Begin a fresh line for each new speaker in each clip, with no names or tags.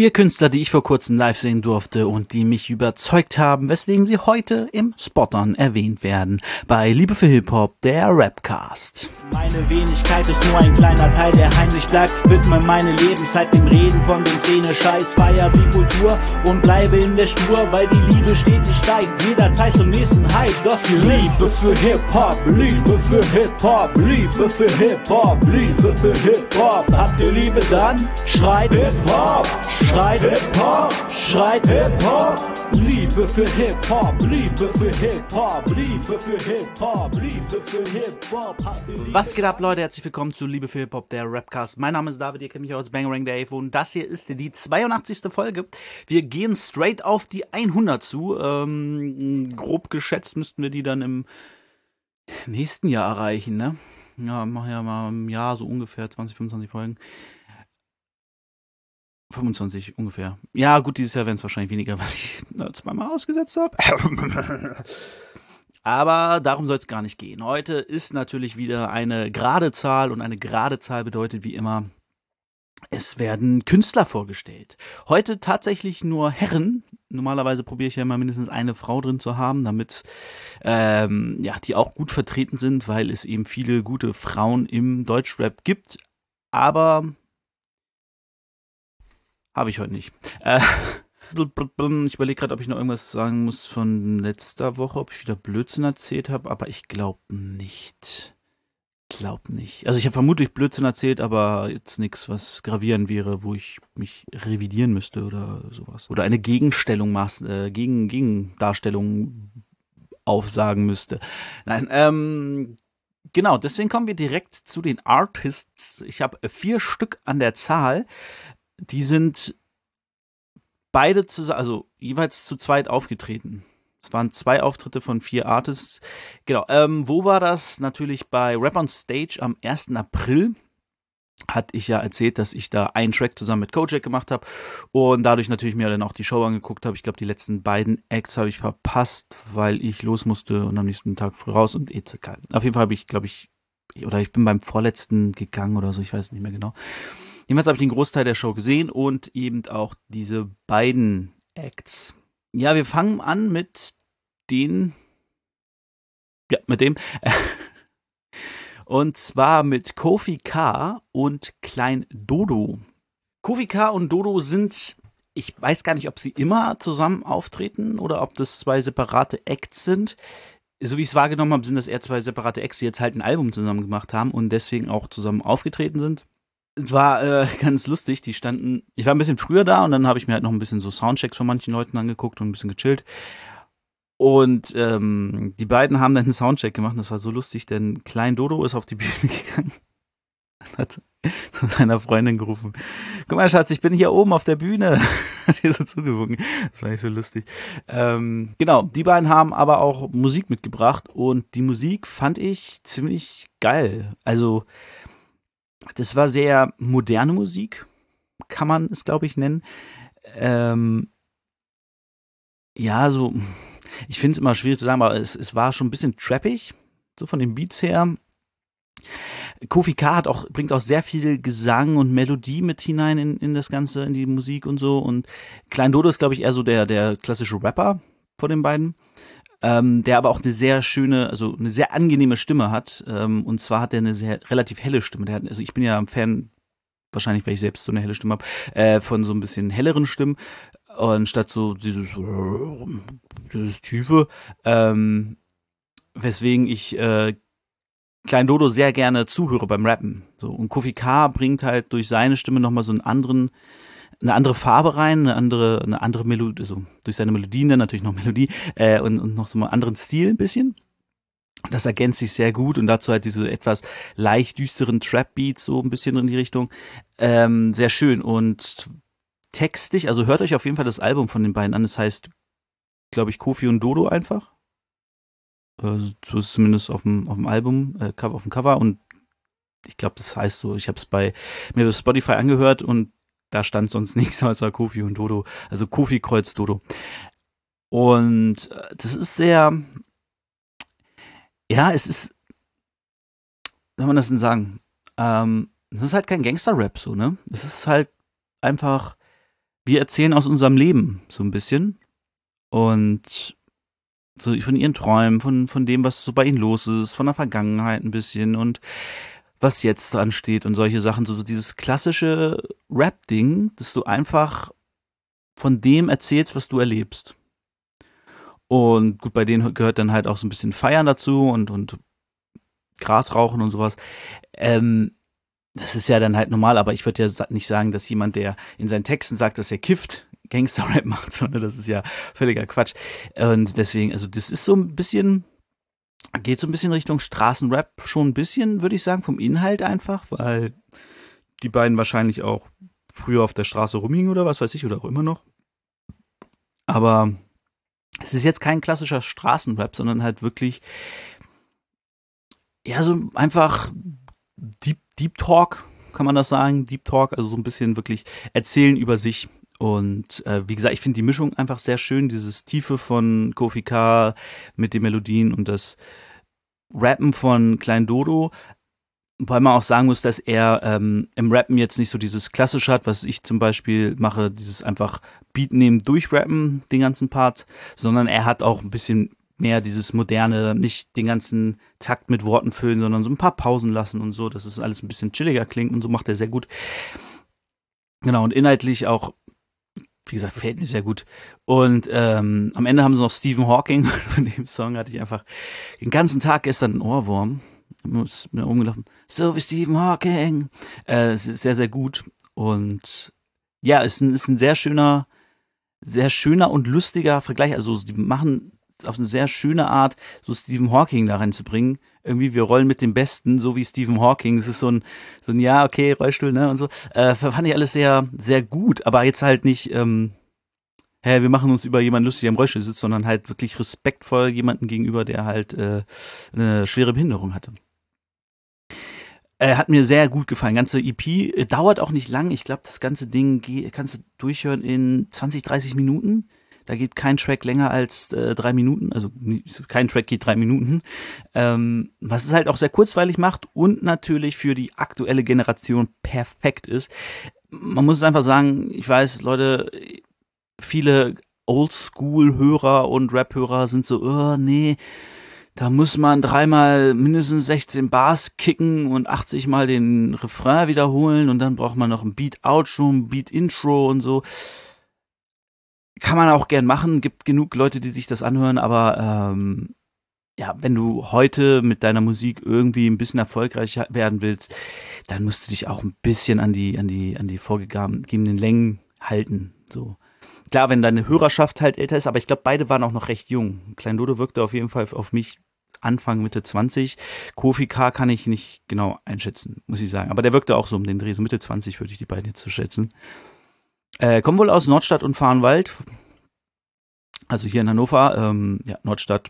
Vier Künstler, die ich vor kurzem live sehen durfte und die mich überzeugt haben, weswegen sie heute im Spottern erwähnt werden. Bei Liebe für Hip-Hop, der Rapcast.
Meine Wenigkeit ist nur ein kleiner Teil, der heimlich bleibt. Widme meine Lebenszeit dem Reden von dem Szene-Scheiß. Feier die Kultur und bleibe in der Spur, weil die Liebe stetig steigt. Jederzeit zum nächsten Hype. Das hier Liebe für Hip-Hop, Liebe für Hip-Hop, Liebe für Hip-Hop, Liebe für Hip-Hop. Habt ihr Liebe dann? Schreit Hip-Hop, schreit Hip-Hop, schreit Hip-Hop. Liebe für Hip-Hop, Liebe für Hip-Hop, Liebe für Hip-Hop, Liebe für Hip-Hop.
Was geht ab, Leute? Herzlich willkommen zu Liebe für Hip-Hop, der Rapcast. Mein Name ist David, ihr kennt mich als Bangerang Dave und das hier ist die 82. Folge. Wir gehen straight auf die 100 zu. Ähm, grob geschätzt müssten wir die dann im nächsten Jahr erreichen, ne? Ja, machen ja mal im Jahr so ungefähr 20, 25 Folgen. 25 ungefähr. Ja, gut, dieses Jahr werden es wahrscheinlich weniger, weil ich zweimal ausgesetzt habe. Aber darum soll es gar nicht gehen. Heute ist natürlich wieder eine gerade Zahl und eine gerade Zahl bedeutet wie immer, es werden Künstler vorgestellt. Heute tatsächlich nur Herren. Normalerweise probiere ich ja immer mindestens eine Frau drin zu haben, damit ähm, ja die auch gut vertreten sind, weil es eben viele gute Frauen im Deutschrap gibt. Aber habe ich heute nicht. Äh, ich überlege gerade, ob ich noch irgendwas sagen muss von letzter Woche, ob ich wieder Blödsinn erzählt habe, aber ich glaube nicht. Glaub nicht. Also ich habe vermutlich Blödsinn erzählt, aber jetzt nichts, was gravierend wäre, wo ich mich revidieren müsste oder sowas. Oder eine Gegenstellung, äh, Gegen, Gegendarstellung aufsagen müsste. Nein, ähm, genau, deswegen kommen wir direkt zu den Artists. Ich habe vier Stück an der Zahl. Die sind beide zusammen, also jeweils zu zweit aufgetreten. Es waren zwei Auftritte von vier Artists. Genau, ähm, wo war das? Natürlich bei Rap on Stage am 1. April. Hatte ich ja erzählt, dass ich da einen Track zusammen mit Kojak gemacht habe und dadurch natürlich mir dann auch die Show angeguckt habe. Ich glaube, die letzten beiden Acts habe ich verpasst, weil ich los musste und am nächsten Tag früh raus und etc. Auf jeden Fall habe ich, glaube ich, oder ich bin beim vorletzten gegangen oder so, ich weiß nicht mehr genau. Jedenfalls habe ich den Großteil der Show gesehen und eben auch diese beiden Acts. Ja, wir fangen an mit den. Ja, mit dem. Und zwar mit Kofi K. und Klein Dodo. Kofi K. und Dodo sind. Ich weiß gar nicht, ob sie immer zusammen auftreten oder ob das zwei separate Acts sind. So wie ich es wahrgenommen habe, sind das eher zwei separate Acts, die jetzt halt ein Album zusammen gemacht haben und deswegen auch zusammen aufgetreten sind war äh, ganz lustig. Die standen, ich war ein bisschen früher da und dann habe ich mir halt noch ein bisschen so Soundchecks von manchen Leuten angeguckt und ein bisschen gechillt. Und ähm, die beiden haben dann einen Soundcheck gemacht. Das war so lustig, denn Klein Dodo ist auf die Bühne gegangen. Hat zu seiner Freundin gerufen: Guck mal, Schatz, ich bin hier oben auf der Bühne. Hat ihr so zugewunken. Das war nicht so lustig. Ähm, genau, die beiden haben aber auch Musik mitgebracht und die Musik fand ich ziemlich geil. Also, das war sehr moderne Musik, kann man es, glaube ich, nennen. Ähm, ja, so, ich finde es immer schwierig zu sagen, aber es, es war schon ein bisschen trappig, so von den Beats her. Kofi K hat auch, bringt auch sehr viel Gesang und Melodie mit hinein in, in das Ganze, in die Musik und so. Und Klein Dodo ist, glaube ich, eher so der, der klassische Rapper von den beiden ähm, der aber auch eine sehr schöne, also eine sehr angenehme Stimme hat. Ähm, und zwar hat er eine sehr relativ helle Stimme. Der hat, also ich bin ja ein Fan, wahrscheinlich, weil ich selbst so eine helle Stimme habe, äh, von so ein bisschen helleren Stimmen. Und statt so dieses, dieses Tiefe, ähm, weswegen ich äh, Klein Dodo sehr gerne zuhöre beim Rappen. So, und Kofi K bringt halt durch seine Stimme nochmal so einen anderen, eine andere Farbe rein, eine andere, eine andere Melodie, also durch seine Melodien dann natürlich noch Melodie äh, und, und noch so einen anderen Stil ein bisschen. Das ergänzt sich sehr gut und dazu halt diese etwas leicht düsteren Trap-Beats so ein bisschen in die Richtung. Ähm, sehr schön und textlich, also hört euch auf jeden Fall das Album von den beiden an. Das heißt, glaube ich, Kofi und Dodo einfach. Äh, so ist es zumindest auf dem, auf dem Album, äh, auf dem Cover und ich glaube, das heißt so, ich habe es bei mir bei Spotify angehört und da stand sonst nichts außer Kofi und Dodo. Also Kofi Kreuz Dodo. Und äh, das ist sehr, ja, es ist, wie soll man das denn sagen? Ähm, das ist halt kein Gangster-Rap, so, ne? Das ist halt einfach, wir erzählen aus unserem Leben so ein bisschen und so von ihren Träumen, von, von dem, was so bei ihnen los ist, von der Vergangenheit ein bisschen und was jetzt dran steht und solche Sachen. So, so dieses klassische Rap-Ding, dass du einfach von dem erzählst, was du erlebst. Und gut, bei denen gehört dann halt auch so ein bisschen Feiern dazu und, und Gras rauchen und sowas. Ähm, das ist ja dann halt normal, aber ich würde ja nicht sagen, dass jemand, der in seinen Texten sagt, dass er kifft, Gangster-Rap macht, sondern das ist ja völliger Quatsch. Und deswegen, also das ist so ein bisschen, geht so ein bisschen Richtung Straßenrap schon ein bisschen, würde ich sagen, vom Inhalt einfach, weil die beiden wahrscheinlich auch früher auf der Straße rumhingen oder was weiß ich, oder auch immer noch. Aber es ist jetzt kein klassischer Straßenrap, sondern halt wirklich, ja, so einfach Deep, Deep Talk, kann man das sagen? Deep Talk, also so ein bisschen wirklich erzählen über sich. Und äh, wie gesagt, ich finde die Mischung einfach sehr schön, dieses Tiefe von Kofi K mit den Melodien und das Rappen von Klein Dodo, weil man auch sagen muss, dass er ähm, im Rappen jetzt nicht so dieses Klassische hat, was ich zum Beispiel mache, dieses einfach Beat nehmen, durchrappen, den ganzen Part, sondern er hat auch ein bisschen mehr dieses moderne, nicht den ganzen Takt mit Worten füllen, sondern so ein paar Pausen lassen und so, dass es alles ein bisschen chilliger klingt und so macht er sehr gut. Genau, und inhaltlich auch, wie gesagt, fällt mir sehr gut. Und ähm, am Ende haben sie noch Stephen Hawking, von dem Song hatte ich einfach den ganzen Tag gestern einen Ohrwurm muss mir rumgelaufen. So wie Stephen Hawking. Äh, es ist sehr, sehr gut. Und ja, es ist ein, ist ein sehr schöner, sehr schöner und lustiger Vergleich. Also, die machen auf eine sehr schöne Art, so Stephen Hawking da reinzubringen. Irgendwie, wir rollen mit dem Besten, so wie Stephen Hawking. Das ist so ein, so ein, ja, okay, Rollstuhl, ne, und so. Äh, fand ich alles sehr, sehr gut, aber jetzt halt nicht, ähm, hä, wir machen uns über jemanden lustig, der im Rollstuhl sitzt, sondern halt wirklich respektvoll jemanden gegenüber, der halt äh, eine schwere Behinderung hatte. Äh, hat mir sehr gut gefallen. Ganze EP äh, dauert auch nicht lang. Ich glaube, das ganze Ding kannst du durchhören in 20, 30 Minuten. Da geht kein Track länger als äh, drei Minuten, also kein Track geht drei Minuten. Ähm, was es halt auch sehr kurzweilig macht und natürlich für die aktuelle Generation perfekt ist. Man muss einfach sagen, ich weiß, Leute, viele Oldschool-Hörer und Rap-Hörer sind so, oh nee, da muss man dreimal mindestens 16 Bars kicken und 80 mal den Refrain wiederholen und dann braucht man noch ein Beat-Outro, ein Beat-Intro und so. Kann man auch gern machen, gibt genug Leute, die sich das anhören, aber ähm, ja, wenn du heute mit deiner Musik irgendwie ein bisschen erfolgreich werden willst, dann musst du dich auch ein bisschen an die, an die, an die vorgegebenen Längen halten. So. Klar, wenn deine Hörerschaft halt älter ist, aber ich glaube, beide waren auch noch recht jung. Klein Dodo wirkte auf jeden Fall auf mich Anfang, Mitte 20. Kofi K kann ich nicht genau einschätzen, muss ich sagen. Aber der wirkte auch so um den Dreh, so Mitte 20 würde ich die beiden jetzt zu so schätzen. Äh, kommen wohl aus Nordstadt und Fahrenwald. Also hier in Hannover, ähm, ja, Nordstadt.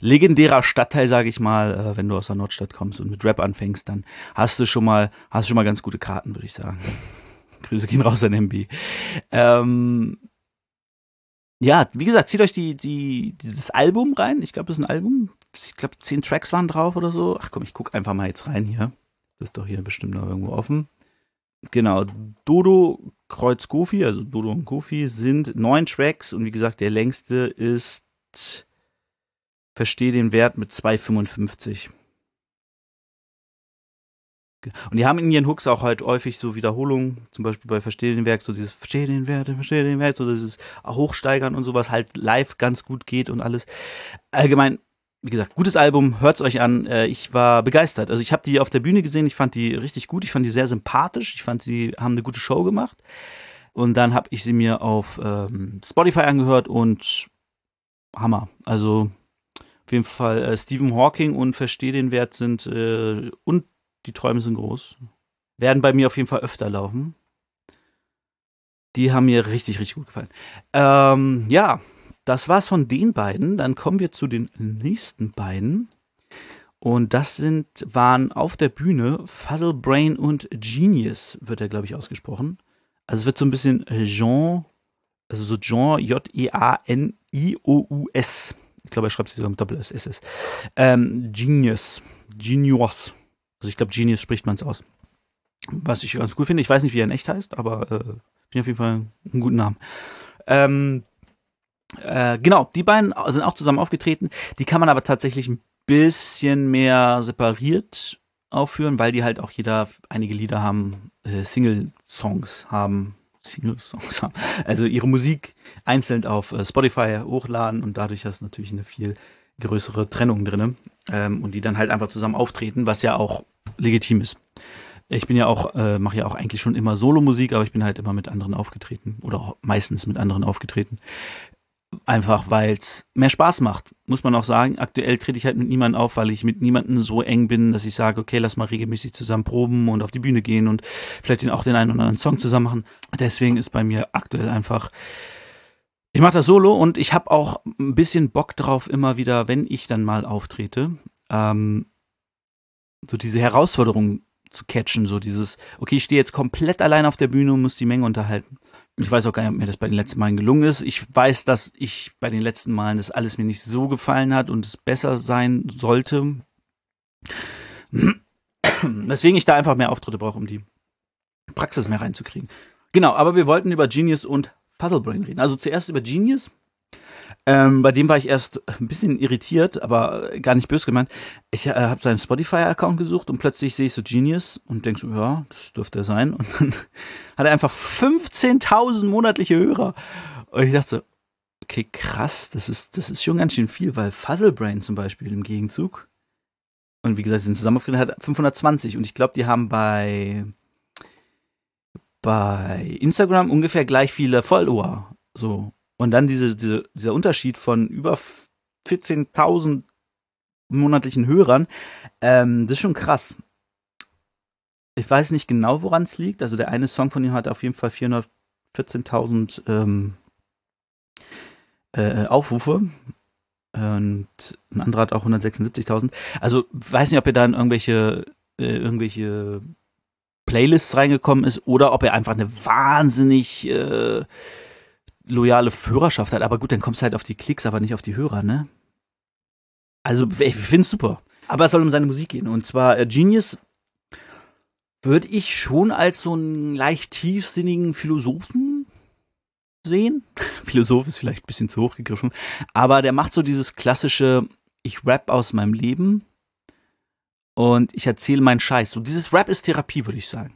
Legendärer Stadtteil, sage ich mal, äh, wenn du aus der Nordstadt kommst und mit Rap anfängst, dann hast du schon mal, hast du schon mal ganz gute Karten, würde ich sagen. Grüße gehen raus an MB. Ähm, ja, wie gesagt, zieht euch die, die, dieses Album rein. Ich glaube, das ist ein Album. Ich glaube, zehn Tracks waren drauf oder so. Ach komm, ich gucke einfach mal jetzt rein hier. Das ist doch hier bestimmt noch irgendwo offen. Genau, Dodo Kreuz Kofi, also Dodo und Kofi, sind neun Tracks und wie gesagt, der längste ist Verstehe den Wert mit 2,55. Und die haben in ihren Hooks auch halt häufig so Wiederholungen, zum Beispiel bei Versteh den Werk, so dieses Versteh den Wert, Versteh den Wert, so dieses Hochsteigern und sowas halt live ganz gut geht und alles. Allgemein, wie gesagt, gutes Album, hört's euch an. Äh, ich war begeistert. Also ich habe die auf der Bühne gesehen, ich fand die richtig gut, ich fand die sehr sympathisch, ich fand sie haben eine gute Show gemacht. Und dann habe ich sie mir auf ähm, Spotify angehört und Hammer. Also auf jeden Fall äh, Stephen Hawking und Versteh den Wert sind äh, und die Träume sind groß. Werden bei mir auf jeden Fall öfter laufen. Die haben mir richtig, richtig gut gefallen. Ähm, ja, das war's von den beiden. Dann kommen wir zu den nächsten beiden. Und das sind, waren auf der Bühne Fuzzle Brain und Genius, wird er, glaube ich, ausgesprochen. Also es wird so ein bisschen Jean, also so Jean, J-E-A-N-I-O-U-S. Ich glaube, er schreibt sich so mit Doppel-S. Ähm, Genius. Genius. Also ich glaube, Genius spricht man es aus. Was ich ganz cool finde. Ich weiß nicht, wie er in echt heißt, aber äh, Finde auf jeden Fall einen guten Namen. Ähm, äh, genau, die beiden sind auch zusammen aufgetreten. Die kann man aber tatsächlich ein bisschen mehr separiert aufführen, weil die halt auch jeder einige Lieder haben, äh, Single-Songs haben. Single-Songs haben. Also ihre Musik einzeln auf äh, Spotify hochladen und dadurch hast du natürlich eine viel größere Trennung drin ähm, und die dann halt einfach zusammen auftreten, was ja auch legitim ist. Ich bin ja auch, äh, mache ja auch eigentlich schon immer Solo-Musik, aber ich bin halt immer mit anderen aufgetreten oder meistens mit anderen aufgetreten. Einfach weil es mehr Spaß macht, muss man auch sagen. Aktuell trete ich halt mit niemandem auf, weil ich mit niemandem so eng bin, dass ich sage, okay, lass mal regelmäßig zusammen proben und auf die Bühne gehen und vielleicht auch den einen oder anderen Song zusammen machen. Deswegen ist bei mir aktuell einfach, ich mache das solo und ich habe auch ein bisschen Bock drauf, immer wieder, wenn ich dann mal auftrete, ähm, so diese Herausforderung zu catchen, so dieses, okay, ich stehe jetzt komplett allein auf der Bühne und muss die Menge unterhalten. Ich weiß auch gar nicht, ob mir das bei den letzten Malen gelungen ist. Ich weiß, dass ich bei den letzten Malen das alles mir nicht so gefallen hat und es besser sein sollte. Deswegen ich da einfach mehr Auftritte brauche, um die Praxis mehr reinzukriegen. Genau, aber wir wollten über Genius und Puzzle Brain reden. Also zuerst über Genius. Ähm, bei dem war ich erst ein bisschen irritiert, aber gar nicht böse gemeint. Ich äh, habe seinen Spotify-Account gesucht und plötzlich sehe ich so Genius und denke so, ja, das dürfte er sein. Und dann hat er einfach 15.000 monatliche Hörer. Und ich dachte so, okay, krass, das ist, das ist schon ganz schön viel, weil Fuzzlebrain zum Beispiel im Gegenzug, und wie gesagt, sind zusammen hat 520. Und ich glaube, die haben bei, bei Instagram ungefähr gleich viele Follower. So. Und dann diese, diese, dieser Unterschied von über 14.000 monatlichen Hörern, ähm, das ist schon krass. Ich weiß nicht genau, woran es liegt. Also der eine Song von ihm hat auf jeden Fall 414.000 ähm, äh, Aufrufe. Und ein anderer hat auch 176.000. Also weiß nicht, ob er da irgendwelche, äh, irgendwelche Playlists reingekommen ist oder ob er einfach eine wahnsinnig äh, loyale Hörerschaft hat. Aber gut, dann kommst du halt auf die Klicks, aber nicht auf die Hörer, ne? Also, ich finde es super. Aber es soll um seine Musik gehen. Und zwar äh, Genius würde ich schon als so einen leicht tiefsinnigen Philosophen sehen. Philosoph ist vielleicht ein bisschen zu hoch gegriffen. Aber der macht so dieses klassische, ich rap aus meinem Leben und ich erzähle meinen Scheiß. So dieses Rap ist Therapie, würde ich sagen.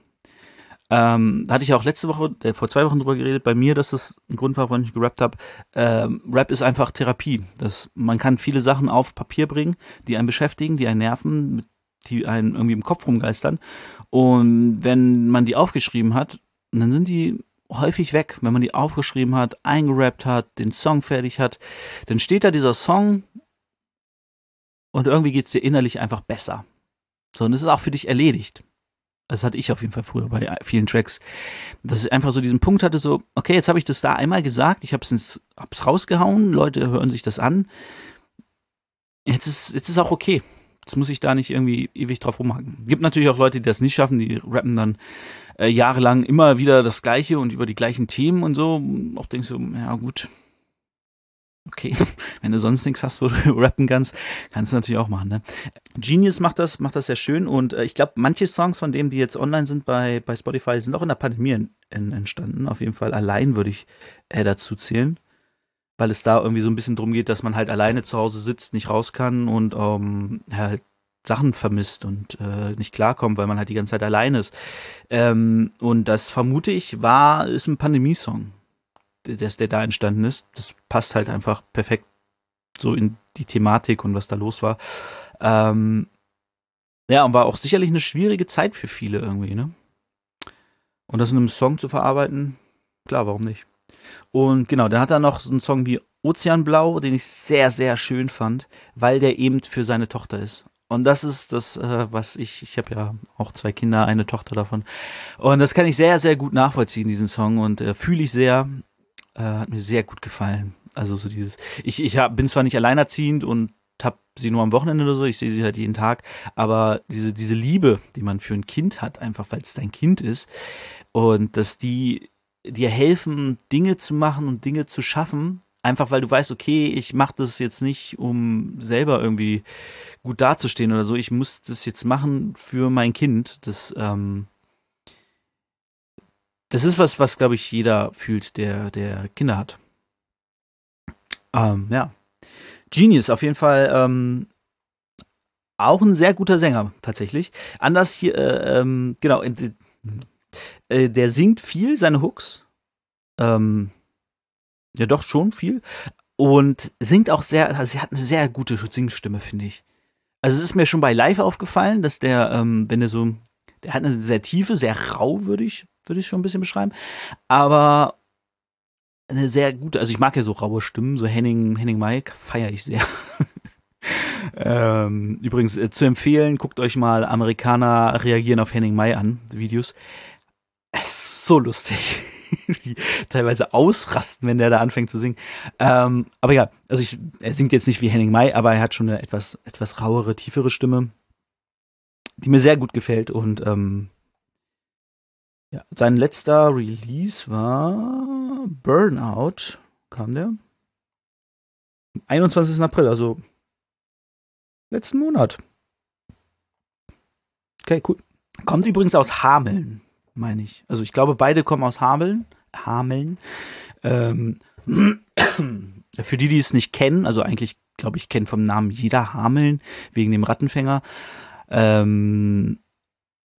Ähm, da hatte ich auch letzte Woche, äh, vor zwei Wochen drüber geredet, bei mir, dass das ein Grund war, warum ich gerappt habe. Ähm, Rap ist einfach Therapie. Das, man kann viele Sachen auf Papier bringen, die einen beschäftigen, die einen nerven, die einen irgendwie im Kopf rumgeistern. Und wenn man die aufgeschrieben hat, dann sind die häufig weg. Wenn man die aufgeschrieben hat, eingerappt hat, den Song fertig hat, dann steht da dieser Song und irgendwie geht's dir innerlich einfach besser. So, und es ist auch für dich erledigt das hatte ich auf jeden Fall früher bei vielen Tracks, dass ich einfach so diesen Punkt hatte, so, okay, jetzt habe ich das da einmal gesagt, ich habe es hab's rausgehauen, Leute hören sich das an. Jetzt ist, jetzt ist auch okay. Jetzt muss ich da nicht irgendwie ewig drauf rumhacken. Gibt natürlich auch Leute, die das nicht schaffen, die rappen dann äh, jahrelang immer wieder das Gleiche und über die gleichen Themen und so. Auch denkst du, ja gut, okay, wenn du sonst nichts hast, wo du rappen kannst, kannst du natürlich auch machen. Ne? Genius macht das, macht das sehr schön und äh, ich glaube, manche Songs von dem, die jetzt online sind bei, bei Spotify, sind auch in der Pandemie in, in, entstanden. Auf jeden Fall allein würde ich äh, dazu zählen, weil es da irgendwie so ein bisschen drum geht, dass man halt alleine zu Hause sitzt, nicht raus kann und ähm, halt Sachen vermisst und äh, nicht klarkommt, weil man halt die ganze Zeit alleine ist. Ähm, und das vermute ich war, ist ein Pandemiesong der, der da entstanden ist. Das passt halt einfach perfekt so in die Thematik und was da los war. Ähm, ja, und war auch sicherlich eine schwierige Zeit für viele irgendwie, ne? Und das in einem Song zu verarbeiten, klar, warum nicht? Und genau, dann hat er noch so einen Song wie Ozeanblau, den ich sehr, sehr schön fand, weil der eben für seine Tochter ist. Und das ist das, äh, was ich, ich habe ja auch zwei Kinder, eine Tochter davon. Und das kann ich sehr, sehr gut nachvollziehen, diesen Song. Und äh, fühle ich sehr. Äh, hat mir sehr gut gefallen. Also so dieses, ich, ich hab, bin zwar nicht alleinerziehend und hab sie nur am Wochenende oder so, ich sehe sie halt jeden Tag, aber diese, diese Liebe, die man für ein Kind hat, einfach weil es dein Kind ist und dass die dir helfen, Dinge zu machen und Dinge zu schaffen, einfach weil du weißt, okay, ich mache das jetzt nicht, um selber irgendwie gut dazustehen oder so, ich muss das jetzt machen für mein Kind, das ähm, das ist was, was glaube ich jeder fühlt, der, der Kinder hat. Ähm, ja. Genius, auf jeden Fall ähm, auch ein sehr guter Sänger, tatsächlich. Anders hier, äh, ähm, genau, äh, der singt viel, seine Hooks. Ähm, ja, doch schon viel. Und singt auch sehr, also sie hat eine sehr gute Singstimme, finde ich. Also es ist mir schon bei Live aufgefallen, dass der, ähm, wenn er so, der hat eine sehr tiefe, sehr rau, würde ich, würde ich schon ein bisschen beschreiben. Aber eine sehr gute, also ich mag ja so raue Stimmen, so Henning, Henning Mike, feiere ich sehr. ähm, übrigens äh, zu empfehlen, guckt euch mal Amerikaner reagieren auf Henning Mai an, Videos. Es ist so lustig. die teilweise ausrasten, wenn der da anfängt zu singen. Ähm, aber ja, also ich, er singt jetzt nicht wie Henning Mai, aber er hat schon eine etwas, etwas rauere, tiefere Stimme, die mir sehr gut gefällt. Und ähm, ja, sein letzter Release war Burnout. Kam der? 21. April, also letzten Monat. Okay, cool. Kommt übrigens aus Hameln meine ich. Also ich glaube, beide kommen aus Hameln. Hameln. Ähm, für die, die es nicht kennen, also eigentlich, glaube ich, kennt vom Namen jeder Hameln wegen dem Rattenfänger. Ähm,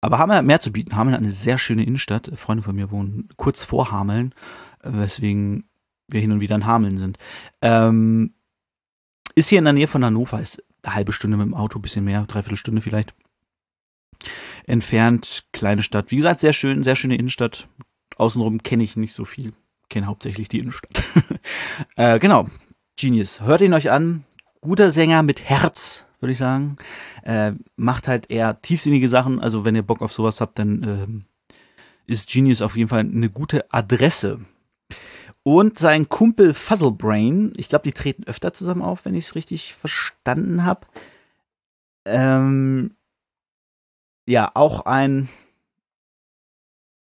aber Hameln hat mehr zu bieten. Hameln hat eine sehr schöne Innenstadt. Freunde von mir wohnen kurz vor Hameln, äh, weswegen wir hin und wieder in Hameln sind. Ähm, ist hier in der Nähe von Hannover, ist eine halbe Stunde mit dem Auto, bisschen mehr, dreiviertel Stunde vielleicht entfernt, kleine Stadt. Wie gesagt, sehr schön, sehr schöne Innenstadt. Außenrum kenne ich nicht so viel. Kenne hauptsächlich die Innenstadt. äh, genau, Genius. Hört ihn euch an. Guter Sänger mit Herz, würde ich sagen. Äh, macht halt eher tiefsinnige Sachen. Also wenn ihr Bock auf sowas habt, dann äh, ist Genius auf jeden Fall eine gute Adresse. Und sein Kumpel Fuzzlebrain, ich glaube, die treten öfter zusammen auf, wenn ich es richtig verstanden habe. Ähm, ja, auch ein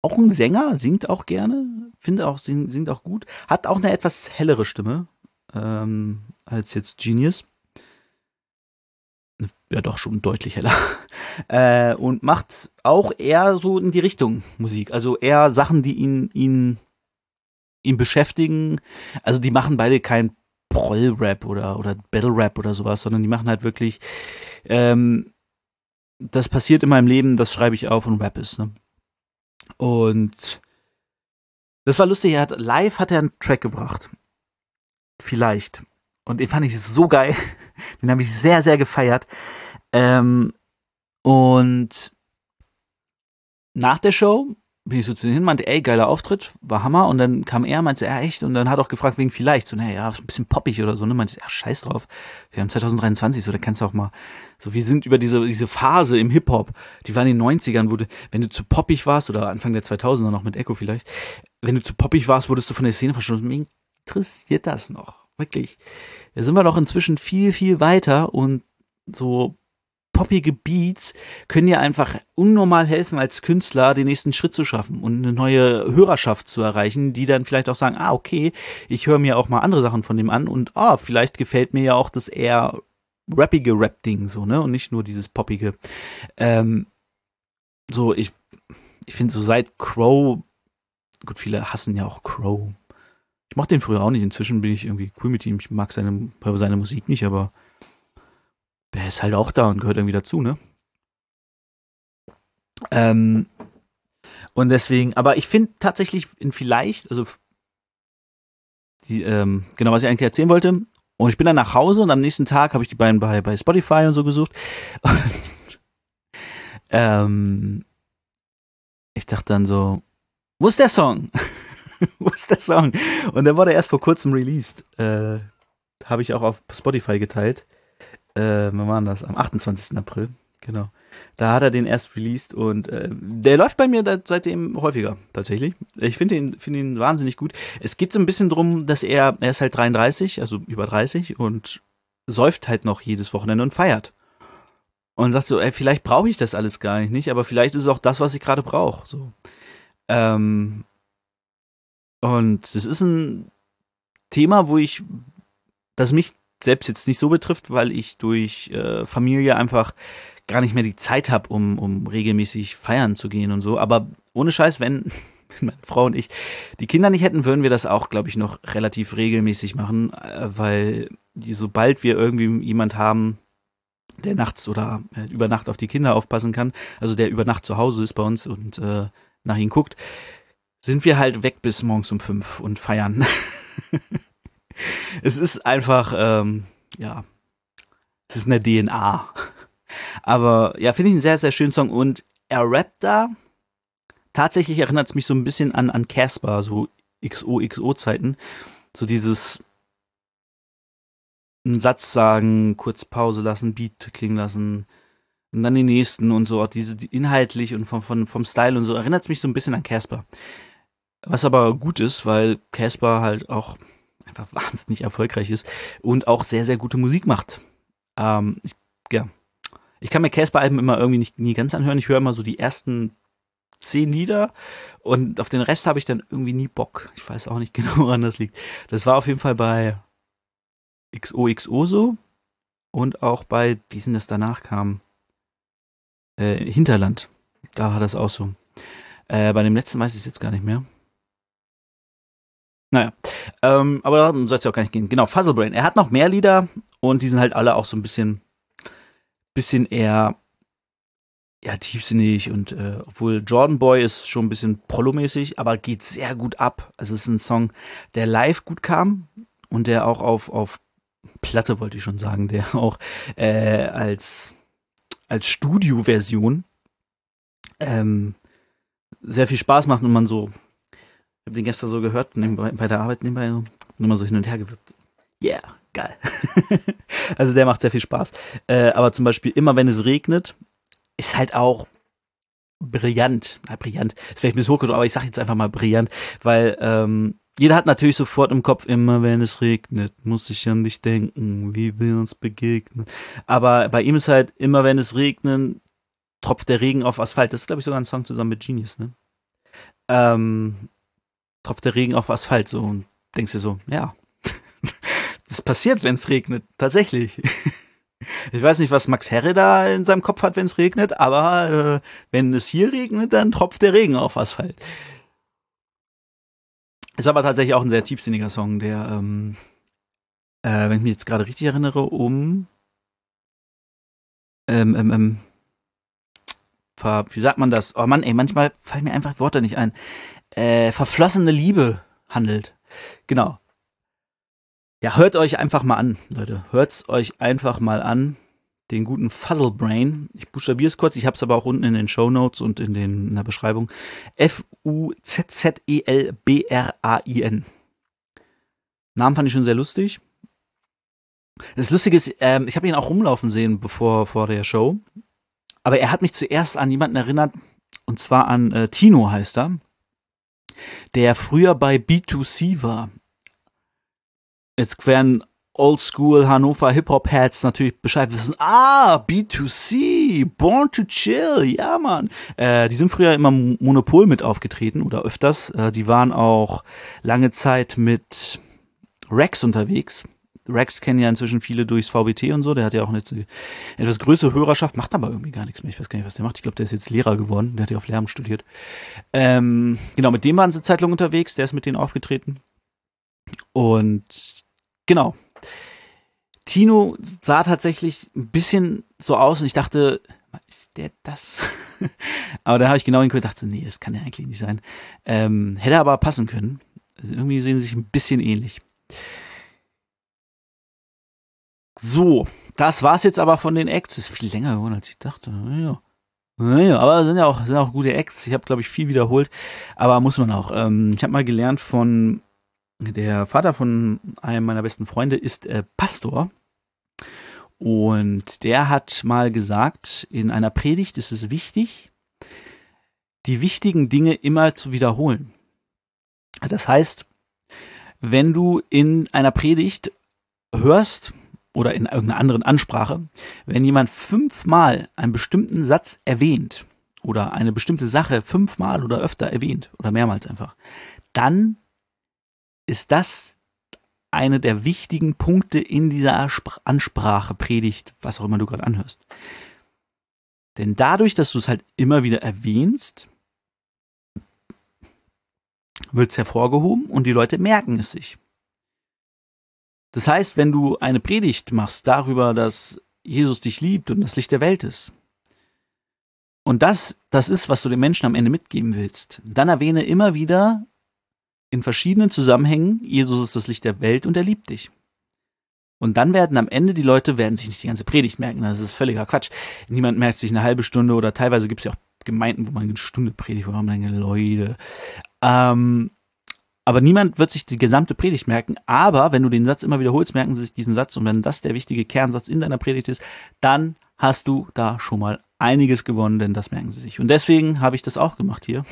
auch ein Sänger, singt auch gerne, finde auch, singt, auch gut, hat auch eine etwas hellere Stimme ähm, als jetzt Genius. Ja, doch schon deutlich heller. äh, und macht auch eher so in die Richtung Musik. Also eher Sachen, die ihn, ihn, ihn beschäftigen. Also die machen beide kein Proll-Rap oder, oder Battle-Rap oder sowas, sondern die machen halt wirklich ähm, das passiert in meinem Leben, das schreibe ich auf und Rap ist. Ne? Und das war lustig, er hat, live hat er einen Track gebracht. Vielleicht. Und den fand ich so geil. Den habe ich sehr, sehr gefeiert. Ähm, und nach der Show bin ich so zu ihm hin, meinte, ey, geiler Auftritt, war Hammer. Und dann kam er, meinte, ja, echt. Und dann hat er auch gefragt wegen vielleicht. So, naja, ein bisschen poppig oder so. Ne? Meinte, ja, scheiß drauf. Wir haben 2023, so, da kannst du auch mal, so, wir sind über diese, diese Phase im Hip-Hop, die war in den 90ern, wurde, wenn du zu poppig warst, oder Anfang der 2000er noch mit Echo vielleicht, wenn du zu poppig warst, wurdest du von der Szene verschwunden. Mir interessiert das noch. Wirklich. Da sind wir doch inzwischen viel, viel weiter und so poppige Beats können dir einfach unnormal helfen, als Künstler den nächsten Schritt zu schaffen und eine neue Hörerschaft zu erreichen, die dann vielleicht auch sagen, ah, okay, ich höre mir auch mal andere Sachen von dem an und ah, vielleicht gefällt mir ja auch das eher rappige Rap-Ding so, ne? Und nicht nur dieses poppige. Ähm, so, ich, ich finde so seit Crow, gut, viele hassen ja auch Crow. Ich mochte den früher auch nicht, inzwischen bin ich irgendwie cool mit ihm, ich mag seine, seine Musik nicht, aber der ist halt auch da und gehört irgendwie dazu, ne? Ähm, und deswegen, aber ich finde tatsächlich in vielleicht, also die, ähm, genau, was ich eigentlich erzählen wollte. Und ich bin dann nach Hause und am nächsten Tag habe ich die beiden bei, bei Spotify und so gesucht. Und, ähm, ich dachte dann so, wo ist der Song? wo ist der Song? Und der wurde erst vor kurzem released. Äh, habe ich auch auf Spotify geteilt äh, wann war das? Am 28. April, genau. Da hat er den erst released und äh, der läuft bei mir seitdem häufiger, tatsächlich. Ich finde ihn, finde ihn wahnsinnig gut. Es geht so ein bisschen drum, dass er, er ist halt 33, also über 30 und säuft halt noch jedes Wochenende und feiert. Und sagt so, ey, vielleicht brauche ich das alles gar nicht, nicht, aber vielleicht ist es auch das, was ich gerade brauche. So. Ähm, und es ist ein Thema, wo ich, das mich selbst jetzt nicht so betrifft, weil ich durch äh, Familie einfach gar nicht mehr die Zeit habe, um, um regelmäßig feiern zu gehen und so. Aber ohne Scheiß, wenn, meine Frau und ich die Kinder nicht hätten, würden wir das auch, glaube ich, noch relativ regelmäßig machen, äh, weil die, sobald wir irgendwie jemand haben, der nachts oder äh, über Nacht auf die Kinder aufpassen kann, also der über Nacht zu Hause ist bei uns und äh, nach ihnen guckt, sind wir halt weg bis morgens um fünf und feiern. es ist einfach, ähm, ja, es ist eine DNA. Aber ja, finde ich einen sehr, sehr schönen Song und er rappt da. Tatsächlich erinnert es mich so ein bisschen an, an Casper, so XOXO-Zeiten. So dieses einen Satz sagen, kurz Pause lassen, Beat klingen lassen und dann den nächsten und so. Auch diese die inhaltlich und vom, vom, vom Style und so erinnert es mich so ein bisschen an Casper. Was aber gut ist, weil Casper halt auch einfach wahnsinnig erfolgreich ist und auch sehr, sehr gute Musik macht. Ähm, ich, ja. Ich kann mir Casper-Alben immer irgendwie nicht, nie ganz anhören. Ich höre immer so die ersten zehn Lieder und auf den Rest habe ich dann irgendwie nie Bock. Ich weiß auch nicht genau, woran das liegt. Das war auf jeden Fall bei XOXO so und auch bei, wie sind das danach kam, äh, Hinterland. Da war das auch so. Äh, bei dem letzten weiß ich es jetzt gar nicht mehr. Naja, ähm, aber da soll es ja auch gar nicht gehen. Genau, Fuzzlebrain. Er hat noch mehr Lieder und die sind halt alle auch so ein bisschen, bisschen eher, ja, tiefsinnig und äh, obwohl Jordan Boy ist schon ein bisschen prolomäßig, aber geht sehr gut ab. Also es ist ein Song, der live gut kam und der auch auf, auf Platte, wollte ich schon sagen, der auch äh, als, als Studioversion ähm, sehr viel Spaß macht und man so habe den gestern so gehört, nebenbei, bei der Arbeit nebenbei und immer so hin und her gewippt. Yeah, geil. also der macht sehr viel Spaß. Äh, aber zum Beispiel immer, wenn es regnet, ist halt auch brillant. Na, brillant. Ist vielleicht ein bisschen hochgekommen, aber ich sage jetzt einfach mal brillant, weil ähm, jeder hat natürlich sofort im Kopf, immer wenn es regnet, muss ich an dich denken, wie wir uns begegnen. Aber bei ihm ist halt, immer wenn es regnet, tropft der Regen auf Asphalt. Das ist, glaube ich, sogar ein Song zusammen mit Genius, ne? Ähm, tropft der Regen auf Asphalt so und denkst dir so, ja, das passiert, wenn es regnet, tatsächlich. Ich weiß nicht, was Max Herre da in seinem Kopf hat, wenn es regnet, aber äh, wenn es hier regnet, dann tropft der Regen auf Asphalt. Ist aber tatsächlich auch ein sehr tiefsinniger Song, der, ähm, äh, wenn ich mich jetzt gerade richtig erinnere, um ähm, ähm, ähm, wie sagt man das? Oh Mann, ey, manchmal fallen mir einfach Worte nicht ein äh, verflossene Liebe handelt. Genau. Ja, hört euch einfach mal an, Leute. Hört's euch einfach mal an. Den guten Fuzzle Brain. Ich buchstabiere es kurz, ich habe es aber auch unten in den Show Notes und in, den, in der Beschreibung. F-U-Z-Z-E-L-B-R-A-I-N. Namen fand ich schon sehr lustig. Das Lustige ist, ähm, ich habe ihn auch rumlaufen sehen bevor vor der Show. Aber er hat mich zuerst an jemanden erinnert, und zwar an äh, Tino heißt er der früher bei B2C war. Jetzt werden Oldschool Hannover Hip-Hop-Heads natürlich Bescheid wissen. Ah, B2C, Born to Chill, ja, Mann. Äh, die sind früher immer Monopol mit aufgetreten oder öfters. Äh, die waren auch lange Zeit mit Rex unterwegs. Rex kennen ja inzwischen viele durchs VBT und so. Der hat ja auch eine etwas größere Hörerschaft, macht aber irgendwie gar nichts mehr. Ich weiß gar nicht, was der macht. Ich glaube, der ist jetzt Lehrer geworden. Der hat ja auf Lärm studiert. Ähm, genau, mit dem waren sie Zeitung unterwegs. Der ist mit denen aufgetreten. Und genau. Tino sah tatsächlich ein bisschen so aus und ich dachte, ist der das? aber dann habe ich genau hingeguckt und dachte, nee, das kann ja eigentlich nicht sein. Ähm, hätte aber passen können. Also irgendwie sehen sie sich ein bisschen ähnlich. So, das war's jetzt aber von den Acts. Ist viel länger geworden, als ich dachte. Naja. Naja, aber sind ja auch, sind auch gute Acts. Ich habe, glaube ich, viel wiederholt. Aber muss man auch. Ähm, ich habe mal gelernt von der Vater von einem meiner besten Freunde ist äh, Pastor. Und der hat mal gesagt, in einer Predigt ist es wichtig, die wichtigen Dinge immer zu wiederholen. Das heißt, wenn du in einer Predigt hörst, oder in irgendeiner anderen Ansprache, wenn jemand fünfmal einen bestimmten Satz erwähnt oder eine bestimmte Sache fünfmal oder öfter erwähnt oder mehrmals einfach, dann ist das eine der wichtigen Punkte in dieser Ansprache, Predigt, was auch immer du gerade anhörst. Denn dadurch, dass du es halt immer wieder erwähnst, wird es hervorgehoben und die Leute merken es sich. Das heißt, wenn du eine Predigt machst darüber, dass Jesus dich liebt und das Licht der Welt ist, und das, das ist, was du den Menschen am Ende mitgeben willst, dann erwähne immer wieder in verschiedenen Zusammenhängen, Jesus ist das Licht der Welt und er liebt dich. Und dann werden am Ende die Leute, werden sich nicht die ganze Predigt merken, das ist völliger Quatsch. Niemand merkt sich eine halbe Stunde oder teilweise gibt es ja auch Gemeinden, wo man eine Stunde predigt, wo man denkt, Leute. Ähm, aber niemand wird sich die gesamte Predigt merken. Aber wenn du den Satz immer wiederholst, merken sie sich diesen Satz. Und wenn das der wichtige Kernsatz in deiner Predigt ist, dann hast du da schon mal einiges gewonnen, denn das merken sie sich. Und deswegen habe ich das auch gemacht hier.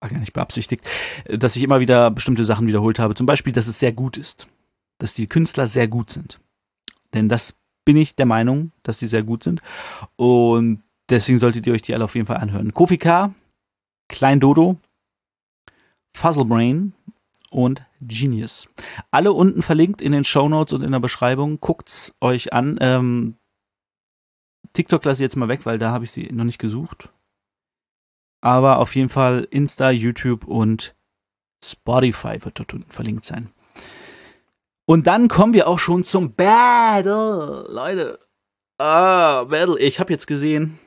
War gar nicht beabsichtigt, dass ich immer wieder bestimmte Sachen wiederholt habe. Zum Beispiel, dass es sehr gut ist dass die Künstler sehr gut sind. Denn das bin ich der Meinung, dass die sehr gut sind. Und deswegen solltet ihr euch die alle auf jeden Fall anhören. Kofi K, Klein Dodo, Fuzzlebrain und Genius. Alle unten verlinkt in den Show Notes und in der Beschreibung. Guckt's euch an. Ähm, TikTok lasse ich jetzt mal weg, weil da habe ich sie noch nicht gesucht. Aber auf jeden Fall Insta, YouTube und Spotify wird dort unten verlinkt sein. Und dann kommen wir auch schon zum Battle. Leute. Ah, Battle. Ich habe jetzt gesehen,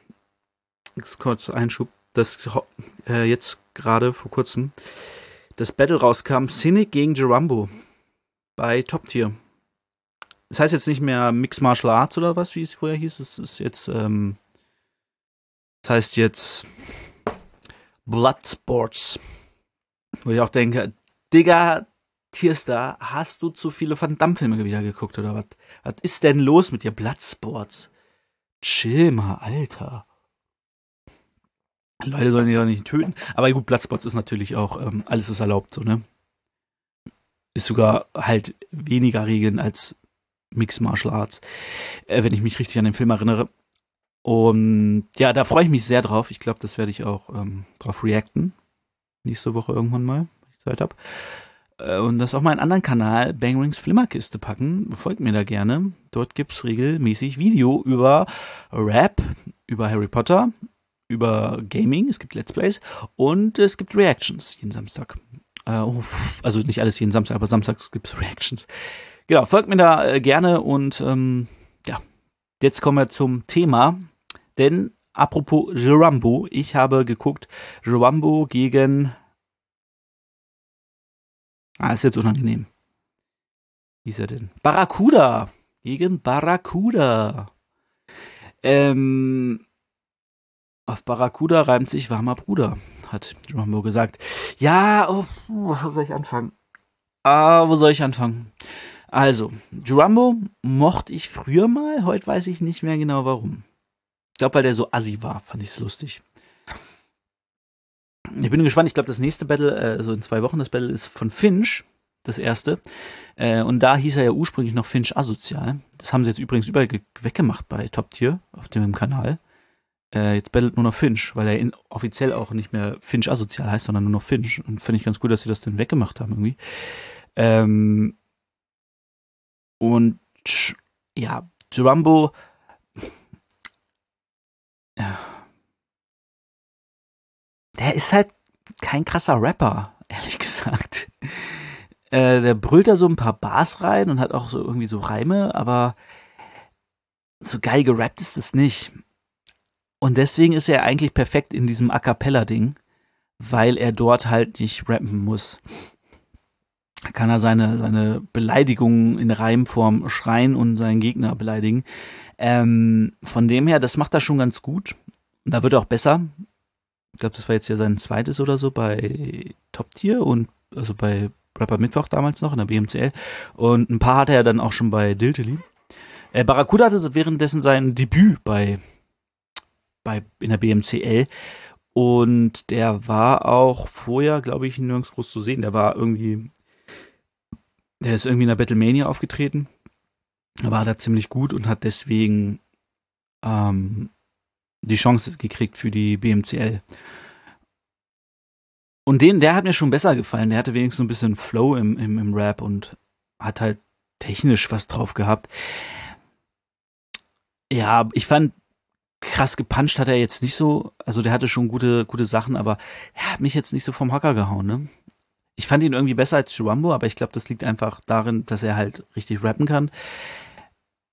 kurz Einschub, dass äh, jetzt gerade vor kurzem das Battle rauskam, Cynic gegen Gerambo bei Top Tier. Das heißt jetzt nicht mehr Mixed Martial Arts oder was, wie es vorher hieß. Es ist jetzt, ähm, das heißt jetzt Blood Sports. Wo ich auch denke, Digga, Tierstar, hast du zu viele Van Damme-Filme wieder geguckt oder was? Was ist denn los mit dir? Bloodsports? Chill mal, Alter. Leute sollen die doch nicht töten. Aber gut, Bloodsports ist natürlich auch, ähm, alles ist erlaubt, so, ne? Ist sogar halt weniger Regeln als Mixed Martial Arts, äh, wenn ich mich richtig an den Film erinnere. Und ja, da freue ich mich sehr drauf. Ich glaube, das werde ich auch ähm, drauf reacten. Nächste Woche irgendwann mal, wenn ich Zeit habe. Äh, und das auf meinen anderen Kanal Bang Rings Flimmerkiste packen. Folgt mir da gerne. Dort gibt's regelmäßig Video über Rap, über Harry Potter, über Gaming, es gibt Let's Plays und es gibt Reactions jeden Samstag. Äh, also nicht alles jeden Samstag, aber samstags gibt's Reactions. Genau, folgt mir da äh, gerne und ähm, ja, jetzt kommen wir zum Thema. Denn apropos Gerambo, ich habe geguckt, Gerambo gegen Ah, ist jetzt unangenehm. Wie ist er denn? Barracuda. Gegen Barracuda. Ähm, auf Barracuda reimt sich warmer Bruder, hat Jumbo gesagt. Ja, oh, wo soll ich anfangen? Ah, wo soll ich anfangen? Also, Jumbo mochte ich früher mal, heute weiß ich nicht mehr genau warum. Ich glaube, weil der so assi war, fand ich es lustig. Ich bin gespannt. Ich glaube, das nächste Battle, äh, so in zwei Wochen, das Battle ist von Finch, das erste. Äh, und da hieß er ja ursprünglich noch Finch asozial. Das haben sie jetzt übrigens überall weggemacht bei Top Tier auf dem Kanal. Äh, jetzt battlet nur noch Finch, weil er in, offiziell auch nicht mehr Finch asozial heißt, sondern nur noch Finch. Und finde ich ganz gut, dass sie das dann weggemacht haben irgendwie. Ähm, und ja, Jumbo. Der ist halt kein krasser Rapper, ehrlich gesagt. Äh, der brüllt da so ein paar Bars rein und hat auch so irgendwie so Reime, aber so geil gerappt ist es nicht. Und deswegen ist er eigentlich perfekt in diesem A Cappella-Ding, weil er dort halt nicht rappen muss. Da kann er seine, seine Beleidigungen in Reimform schreien und seinen Gegner beleidigen. Ähm, von dem her, das macht er schon ganz gut. Und da wird er auch besser ich glaube, das war jetzt ja sein zweites oder so bei Top Tier und also bei Rapper Mittwoch damals noch in der BMCL. Und ein paar hatte er dann auch schon bei Diltily. Äh, Barracuda hatte währenddessen sein Debüt bei, bei in der BMCL. Und der war auch vorher, glaube ich, nirgends groß zu sehen. Der war irgendwie, der ist irgendwie in der Battlemania aufgetreten. Da war da ziemlich gut und hat deswegen ähm, die Chance gekriegt für die BMCL. Und den, der hat mir schon besser gefallen. Der hatte wenigstens ein bisschen Flow im, im, im Rap und hat halt technisch was drauf gehabt. Ja, ich fand, krass gepuncht hat er jetzt nicht so. Also der hatte schon gute, gute Sachen, aber er hat mich jetzt nicht so vom Hocker gehauen, ne? ich fand ihn irgendwie besser als Jumbo, aber ich glaube, das liegt einfach darin, dass er halt richtig rappen kann.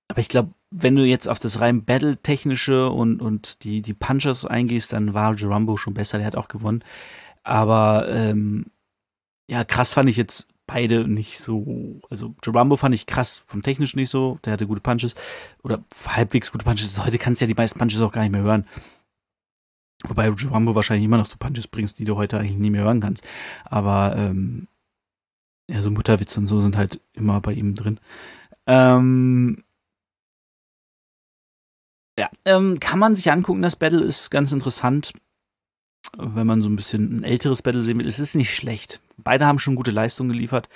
Aber ich glaube, wenn du jetzt auf das rein Battle-technische und, und die, die Punches eingehst, dann war Jumbo schon besser, der hat auch gewonnen. Aber ähm, ja, krass fand ich jetzt beide nicht so. Also Jumbo fand ich krass vom Technischen nicht so, der hatte gute Punches oder halbwegs gute Punches. Heute kannst du ja die meisten Punches auch gar nicht mehr hören. Wobei Jumbo wahrscheinlich immer noch so Punches bringst, die du heute eigentlich nie mehr hören kannst. Aber ähm, ja, so Mutterwitze und so sind halt immer bei ihm drin. Ähm, ja, ähm, kann man sich angucken, das Battle ist ganz interessant, wenn man so ein bisschen ein älteres Battle sehen will. Es ist nicht schlecht. Beide haben schon gute Leistungen geliefert,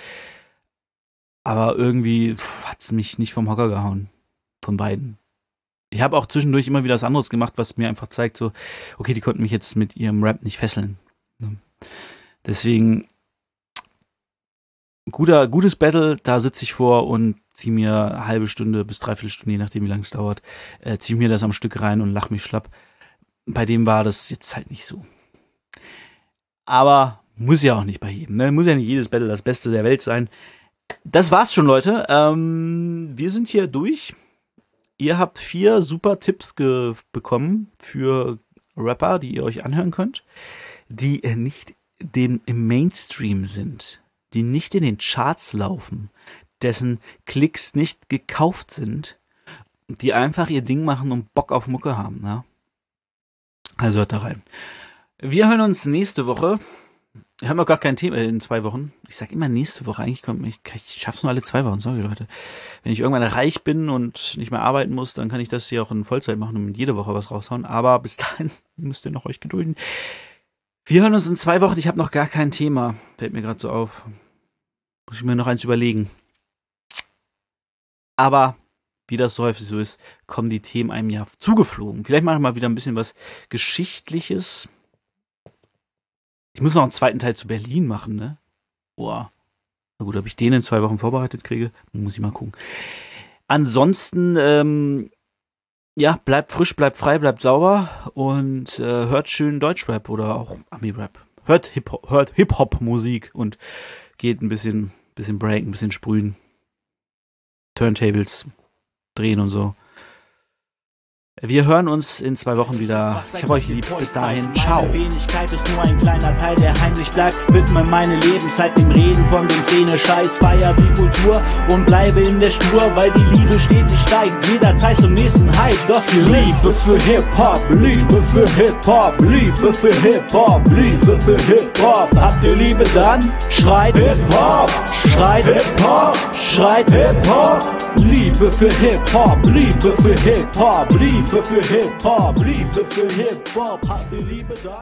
aber irgendwie hat es mich nicht vom Hocker gehauen. Von beiden. Ich habe auch zwischendurch immer wieder was anderes gemacht, was mir einfach zeigt, so, okay, die konnten mich jetzt mit ihrem Rap nicht fesseln. Ne? Deswegen, guter, gutes Battle, da sitze ich vor und ziehe mir eine halbe Stunde bis dreiviertel Stunde, je nachdem wie lange es dauert, äh, ziehe mir das am Stück rein und lach mich schlapp. Bei dem war das jetzt halt nicht so. Aber muss ja auch nicht bei jedem, ne? Muss ja nicht jedes Battle das Beste der Welt sein. Das war's schon, Leute. Ähm, wir sind hier durch. Ihr habt vier super Tipps bekommen für Rapper, die ihr euch anhören könnt, die nicht dem, im Mainstream sind, die nicht in den Charts laufen, dessen Klicks nicht gekauft sind, die einfach ihr Ding machen und Bock auf Mucke haben. Ne? Also hört da rein. Wir hören uns nächste Woche. Wir haben noch gar kein Thema in zwei Wochen. Ich sag immer nächste Woche. Eigentlich kommt ich, ich schaff's nur alle zwei Wochen. Sorry, Leute. Wenn ich irgendwann reich bin und nicht mehr arbeiten muss, dann kann ich das hier auch in Vollzeit machen und jede Woche was raushauen. Aber bis dahin müsst ihr noch euch gedulden. Wir hören uns in zwei Wochen. Ich habe noch gar kein Thema. Fällt mir gerade so auf. Muss ich mir noch eins überlegen. Aber wie das so häufig so ist, kommen die Themen einem ja zugeflogen. Vielleicht mache ich mal wieder ein bisschen was Geschichtliches. Ich muss noch einen zweiten Teil zu Berlin machen, ne? Boah. Na gut, ob ich den in zwei Wochen vorbereitet kriege, muss ich mal gucken. Ansonsten, ähm, ja, bleibt frisch, bleibt frei, bleibt sauber und äh, hört schön Deutschrap oder auch Ami-Rap. Hört Hip-Hop hört Hip Musik und geht ein bisschen, bisschen breaken, ein bisschen sprühen. Turntables drehen und so. Wir hören uns in zwei Wochen wieder. Ich habe euch lieb. Bis dahin. Ciao.
Meine Wenigkeit ist nur ein kleiner Teil, der heimlich bleibt. Widme meine Lebenszeit dem Reden von dem Szene-Scheiß. Feier die Kultur und bleibe in der Spur, weil die Liebe stetig steigt. Jederzeit zum nächsten Hype. Das die Liebe für Hip-Hop, Liebe für Hip-Hop, Liebe für Hip-Hop, Liebe für Hip-Hop. Habt ihr Liebe dann? Schreit Hip-Hop, schreit Hip-Hop, schreit Hip-Hop. Liebe für Hip-Hop, Liebe für Hip-Hop, Liebe für Hip-Hop, Liebe für Hip-Hop, habt ihr Liebe da?